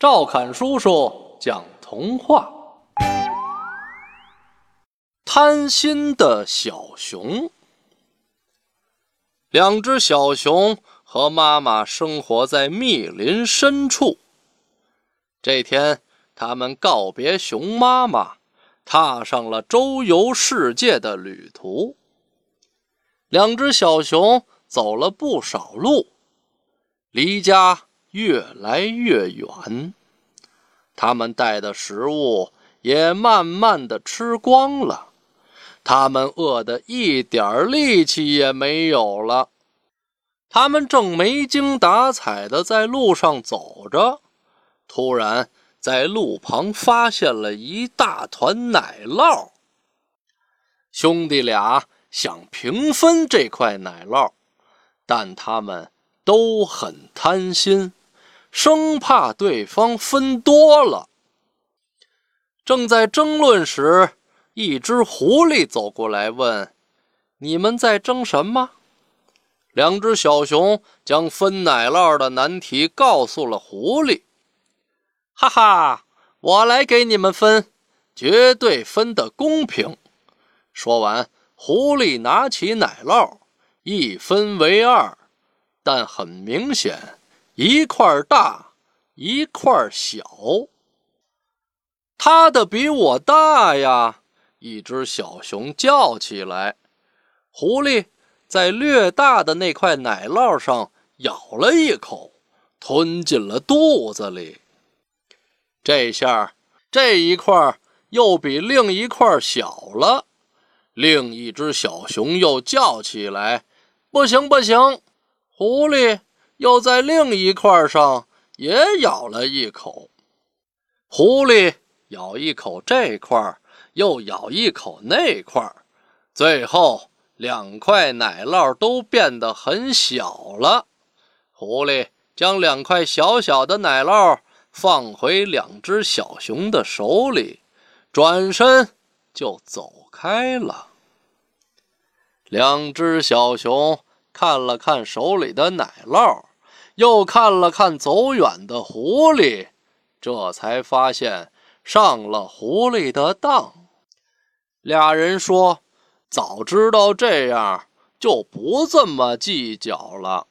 赵侃叔叔讲童话：贪心的小熊。两只小熊和妈妈生活在密林深处。这天，他们告别熊妈妈，踏上了周游世界的旅途。两只小熊走了不少路，离家。越来越远，他们带的食物也慢慢的吃光了，他们饿得一点力气也没有了。他们正没精打采的在路上走着，突然在路旁发现了一大团奶酪。兄弟俩想平分这块奶酪，但他们都很贪心。生怕对方分多了。正在争论时，一只狐狸走过来问：“你们在争什么？”两只小熊将分奶酪的难题告诉了狐狸。“哈哈，我来给你们分，绝对分得公平。”说完，狐狸拿起奶酪，一分为二，但很明显。一块大，一块小。他的比我大呀！一只小熊叫起来。狐狸在略大的那块奶酪上咬了一口，吞进了肚子里。这下这一块又比另一块小了。另一只小熊又叫起来：“不行，不行！”狐狸。又在另一块上也咬了一口，狐狸咬一口这块，又咬一口那块，最后两块奶酪都变得很小了。狐狸将两块小小的奶酪放回两只小熊的手里，转身就走开了。两只小熊看了看手里的奶酪。又看了看走远的狐狸，这才发现上了狐狸的当。俩人说：“早知道这样，就不这么计较了。”